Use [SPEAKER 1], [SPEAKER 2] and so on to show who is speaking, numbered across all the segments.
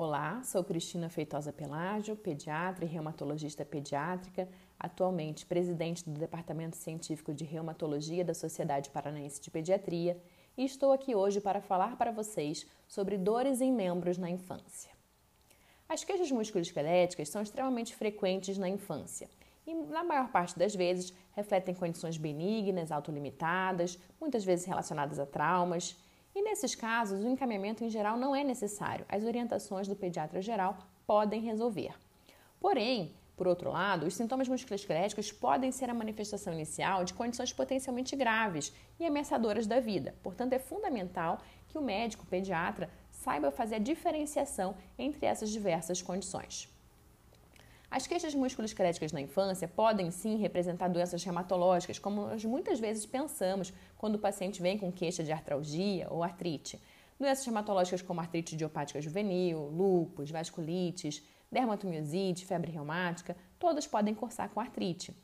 [SPEAKER 1] Olá, sou Cristina Feitosa Pelágio, pediatra e reumatologista pediátrica, atualmente presidente do Departamento Científico de Reumatologia da Sociedade Paranaense de Pediatria, e estou aqui hoje para falar para vocês sobre dores em membros na infância. As queixas musculoesqueléticas são extremamente frequentes na infância e, na maior parte das vezes, refletem condições benignas, autolimitadas, muitas vezes relacionadas a traumas e nesses casos, o encaminhamento em geral não é necessário. As orientações do pediatra geral podem resolver. Porém, por outro lado, os sintomas musculoesqueléticos podem ser a manifestação inicial de condições potencialmente graves e ameaçadoras da vida. Portanto, é fundamental que o médico o pediatra saiba fazer a diferenciação entre essas diversas condições. As queixas musculoesqueléticas na infância podem sim representar doenças reumatológicas, como nós muitas vezes pensamos quando o paciente vem com queixa de artralgia ou artrite. Doenças reumatológicas como artrite idiopática juvenil, lúpus, vasculites, dermatomiosite, febre reumática, todas podem cursar com artrite.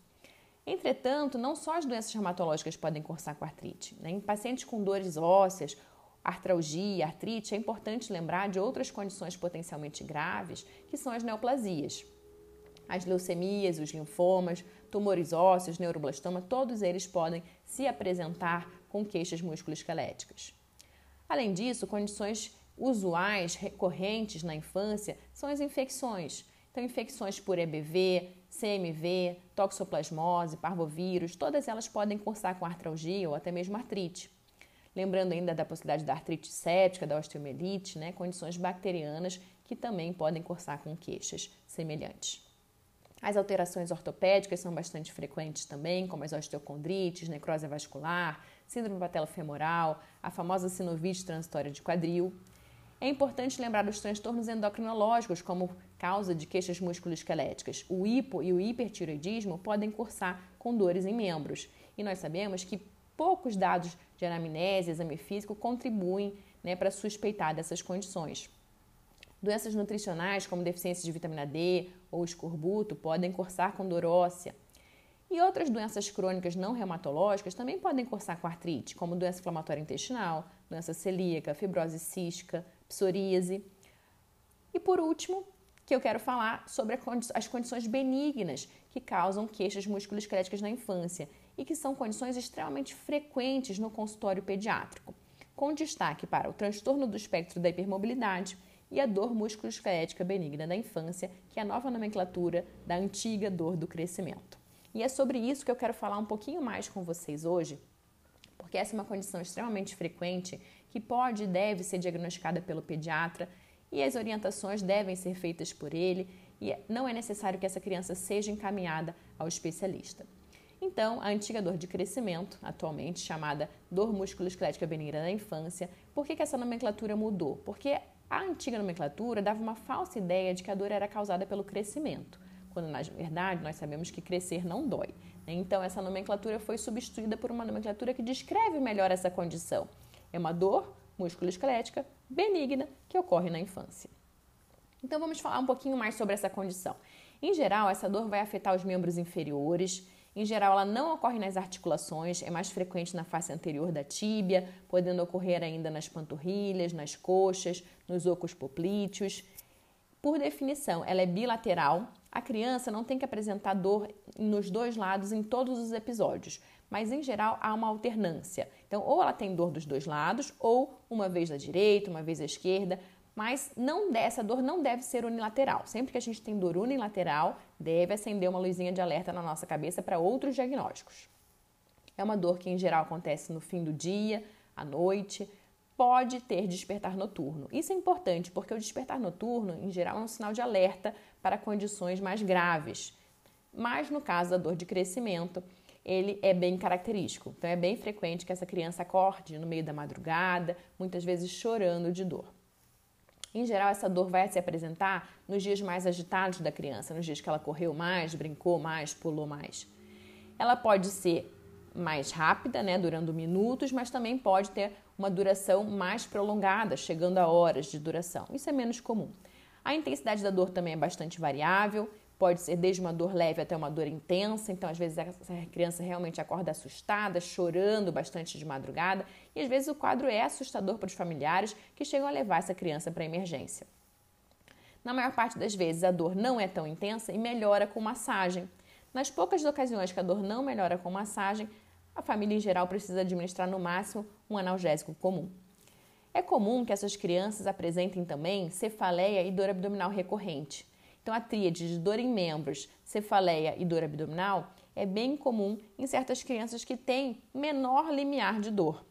[SPEAKER 1] Entretanto, não só as doenças reumatológicas podem cursar com artrite. Né? Em pacientes com dores ósseas, artralgia, artrite, é importante lembrar de outras condições potencialmente graves, que são as neoplasias. As leucemias, os linfomas, tumores ósseos, neuroblastoma, todos eles podem se apresentar com queixas musculoesqueléticas. Além disso, condições usuais recorrentes na infância são as infecções. Então, infecções por EBV, CMV, toxoplasmose, parvovírus, todas elas podem cursar com artralgia ou até mesmo artrite. Lembrando ainda da possibilidade da artrite séptica, da osteomielite, né, condições bacterianas que também podem cursar com queixas semelhantes. As alterações ortopédicas são bastante frequentes também, como as osteocondrites, necrose vascular, síndrome patelofemoral, a famosa sinovite transitória de quadril. É importante lembrar dos transtornos endocrinológicos como causa de queixas musculoesqueléticas. O hipo e o hipertiroidismo podem cursar com dores em membros. E nós sabemos que poucos dados de anamnese, exame físico contribuem né, para suspeitar dessas condições. Doenças nutricionais, como deficiência de vitamina D ou escorbuto, podem cursar com dor óssea. E outras doenças crônicas não reumatológicas também podem cursar com artrite, como doença inflamatória intestinal, doença celíaca, fibrose cística, psoríase. E por último, que eu quero falar sobre as condições benignas que causam queixas musculoesqueléticas na infância e que são condições extremamente frequentes no consultório pediátrico, com destaque para o transtorno do espectro da hipermobilidade, e a dor musculoesquelética benigna da infância, que é a nova nomenclatura da antiga dor do crescimento. E é sobre isso que eu quero falar um pouquinho mais com vocês hoje, porque essa é uma condição extremamente frequente que pode e deve ser diagnosticada pelo pediatra e as orientações devem ser feitas por ele e não é necessário que essa criança seja encaminhada ao especialista. Então, a antiga dor de crescimento, atualmente chamada dor musculoesquelética benigna da infância, por que, que essa nomenclatura mudou? Porque a antiga nomenclatura dava uma falsa ideia de que a dor era causada pelo crescimento, quando na verdade nós sabemos que crescer não dói. Né? Então, essa nomenclatura foi substituída por uma nomenclatura que descreve melhor essa condição. É uma dor musculoesquelética benigna que ocorre na infância. Então, vamos falar um pouquinho mais sobre essa condição. Em geral, essa dor vai afetar os membros inferiores, em geral, ela não ocorre nas articulações, é mais frequente na face anterior da tíbia, podendo ocorrer ainda nas panturrilhas, nas coxas, nos ocos poplíteos. Por definição, ela é bilateral. A criança não tem que apresentar dor nos dois lados em todos os episódios, mas em geral há uma alternância. Então, ou ela tem dor dos dois lados, ou uma vez à direita, uma vez à esquerda, mas não essa dor não deve ser unilateral. Sempre que a gente tem dor unilateral, deve acender uma luzinha de alerta na nossa cabeça para outros diagnósticos. É uma dor que em geral acontece no fim do dia, à noite, pode ter despertar noturno. Isso é importante porque o despertar noturno, em geral, é um sinal de alerta para condições mais graves. Mas no caso da dor de crescimento, ele é bem característico. Então é bem frequente que essa criança acorde no meio da madrugada, muitas vezes chorando de dor. Em geral, essa dor vai se apresentar nos dias mais agitados da criança, nos dias que ela correu mais, brincou mais, pulou mais. Ela pode ser mais rápida, né, durando minutos, mas também pode ter uma duração mais prolongada, chegando a horas de duração. Isso é menos comum. A intensidade da dor também é bastante variável Pode ser desde uma dor leve até uma dor intensa, então às vezes essa criança realmente acorda assustada, chorando bastante de madrugada, e às vezes o quadro é assustador para os familiares que chegam a levar essa criança para a emergência. Na maior parte das vezes, a dor não é tão intensa e melhora com massagem. Nas poucas ocasiões que a dor não melhora com massagem, a família em geral precisa administrar no máximo um analgésico comum. É comum que essas crianças apresentem também cefaleia e dor abdominal recorrente. Então, a tríade de dor em membros, cefaleia e dor abdominal é bem comum em certas crianças que têm menor limiar de dor.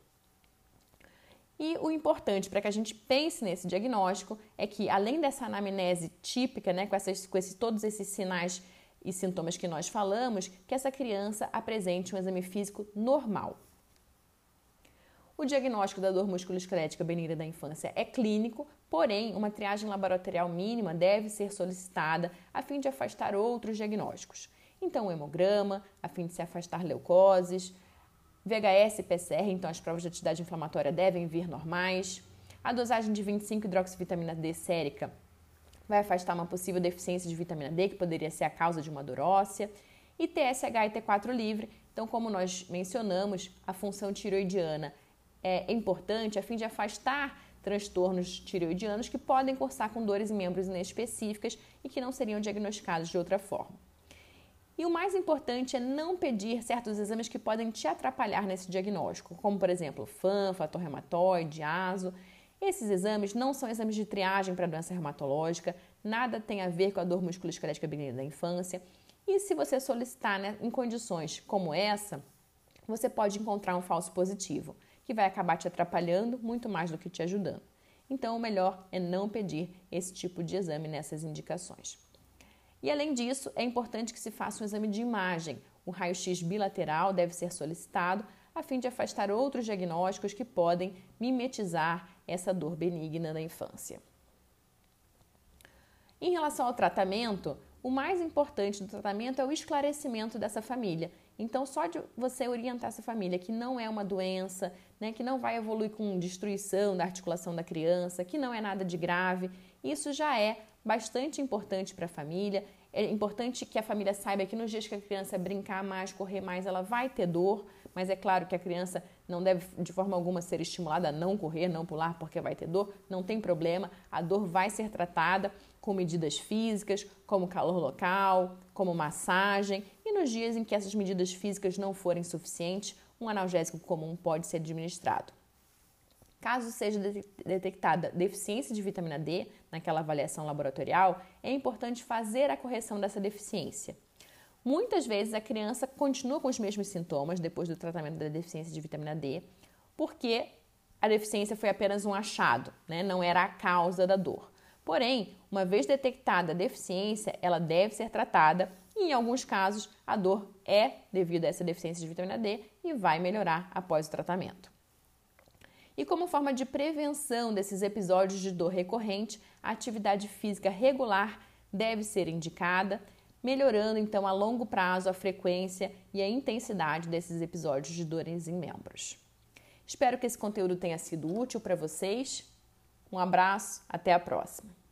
[SPEAKER 1] E o importante para que a gente pense nesse diagnóstico é que, além dessa anamnese típica, né, com, essas, com esse, todos esses sinais e sintomas que nós falamos, que essa criança apresente um exame físico normal. O diagnóstico da dor musculoesquelética benigna da infância é clínico, porém, uma triagem laboratorial mínima deve ser solicitada a fim de afastar outros diagnósticos. Então, o hemograma, a fim de se afastar leucoses, VHS e PCR, então as provas de atividade inflamatória devem vir normais. A dosagem de 25 hidroxivitamina D sérica vai afastar uma possível deficiência de vitamina D, que poderia ser a causa de uma dor óssea. E TSH e T4 livre. Então, como nós mencionamos, a função tiroidiana é importante a fim de afastar transtornos tiroidianos que podem cursar com dores em membros inespecíficas e que não seriam diagnosticados de outra forma. E o mais importante é não pedir certos exames que podem te atrapalhar nesse diagnóstico, como por exemplo FAM, fator reumatoide, ASO. Esses exames não são exames de triagem para doença reumatológica, nada tem a ver com a dor musculoesquelética benigna da infância. E se você solicitar né, em condições como essa, você pode encontrar um falso positivo, que vai acabar te atrapalhando muito mais do que te ajudando. Então, o melhor é não pedir esse tipo de exame nessas indicações. E além disso, é importante que se faça um exame de imagem. O raio-x bilateral deve ser solicitado a fim de afastar outros diagnósticos que podem mimetizar essa dor benigna da infância. Em relação ao tratamento, o mais importante do tratamento é o esclarecimento dessa família. Então, só de você orientar essa família que não é uma doença, né, que não vai evoluir com destruição da articulação da criança, que não é nada de grave, isso já é bastante importante para a família. É importante que a família saiba que nos dias que a criança brincar mais, correr mais, ela vai ter dor, mas é claro que a criança não deve de forma alguma ser estimulada a não correr, não pular porque vai ter dor, não tem problema. A dor vai ser tratada com medidas físicas, como calor local, como massagem, nos dias em que essas medidas físicas não forem suficientes, um analgésico comum pode ser administrado. Caso seja detectada deficiência de vitamina D naquela avaliação laboratorial, é importante fazer a correção dessa deficiência. Muitas vezes a criança continua com os mesmos sintomas depois do tratamento da deficiência de vitamina D, porque a deficiência foi apenas um achado, né? não era a causa da dor. Porém, uma vez detectada a deficiência, ela deve ser tratada em alguns casos, a dor é devido a essa deficiência de vitamina D e vai melhorar após o tratamento. E como forma de prevenção desses episódios de dor recorrente, a atividade física regular deve ser indicada, melhorando então a longo prazo a frequência e a intensidade desses episódios de dores em membros. Espero que esse conteúdo tenha sido útil para vocês. Um abraço, até a próxima!